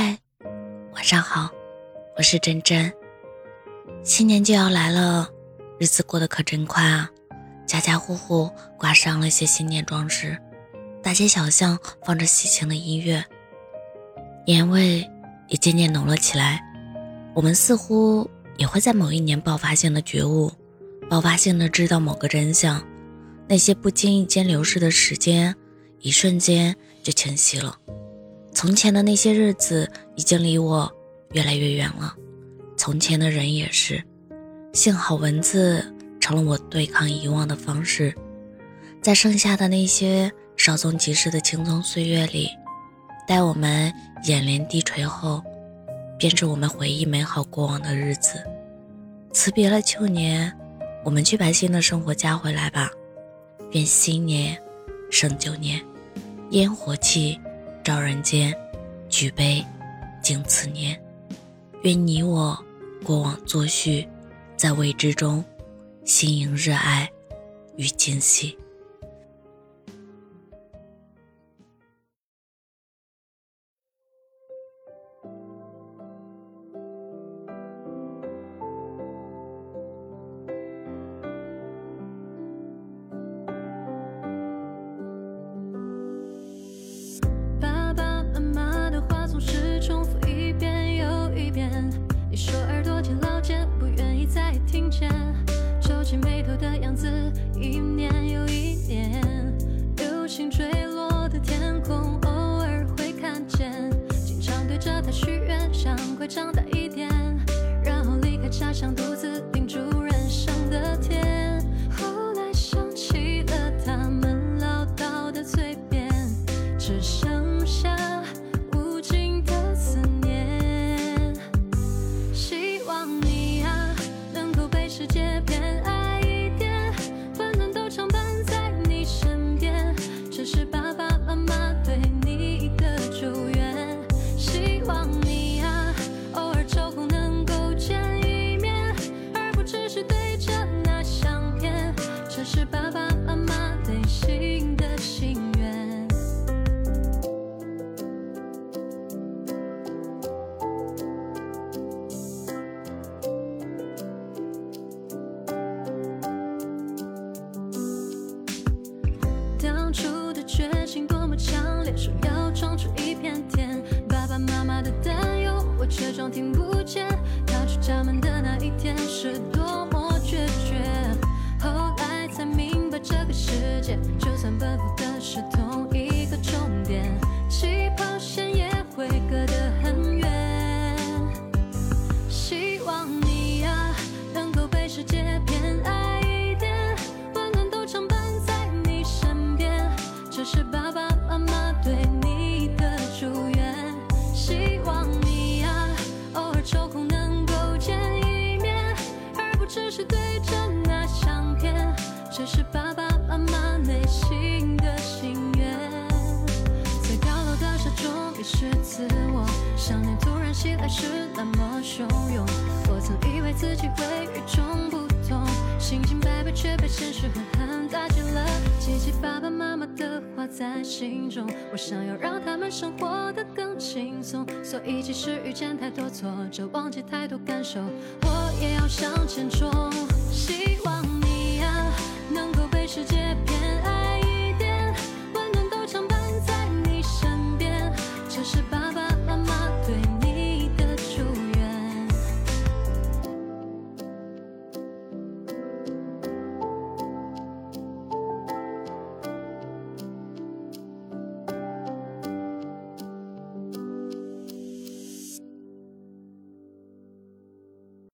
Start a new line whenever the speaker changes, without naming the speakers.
嗨，晚上好，我是真真。新年就要来了，日子过得可真快啊！家家户户挂上了一些新年装饰，大街小巷放着喜庆的音乐，年味也渐渐浓了起来。我们似乎也会在某一年爆发性的觉悟，爆发性的知道某个真相。那些不经意间流逝的时间，一瞬间就清晰了。从前的那些日子已经离我越来越远了，从前的人也是。幸好文字成了我对抗遗忘的方式，在剩下的那些稍纵即逝的青葱岁月里，待我们眼帘低垂后，便是我们回忆美好过往的日子。辞别了旧年，我们去把新的生活加回来吧。愿新年胜旧年，烟火气。照人间，举杯敬此年。愿你我过往作序，在未知中，心迎热爱与惊喜。
着他许愿，想快长大一点，然后离开家乡，独自说要闯出一片天，爸爸妈妈的担忧，我却装听不见。踏出家门的那一天，是是爸爸妈妈内心的心愿。在高楼大厦中迷失自我，想念突然袭来时那么汹涌。我曾以为自己会与众不同，信心百倍却被现实狠狠打击了。记起爸爸妈妈的话在心中，我想要让他们生活得更轻松。所以即使遇见太多挫折，忘记太多感受，我也要向前冲。希望。世界偏爱。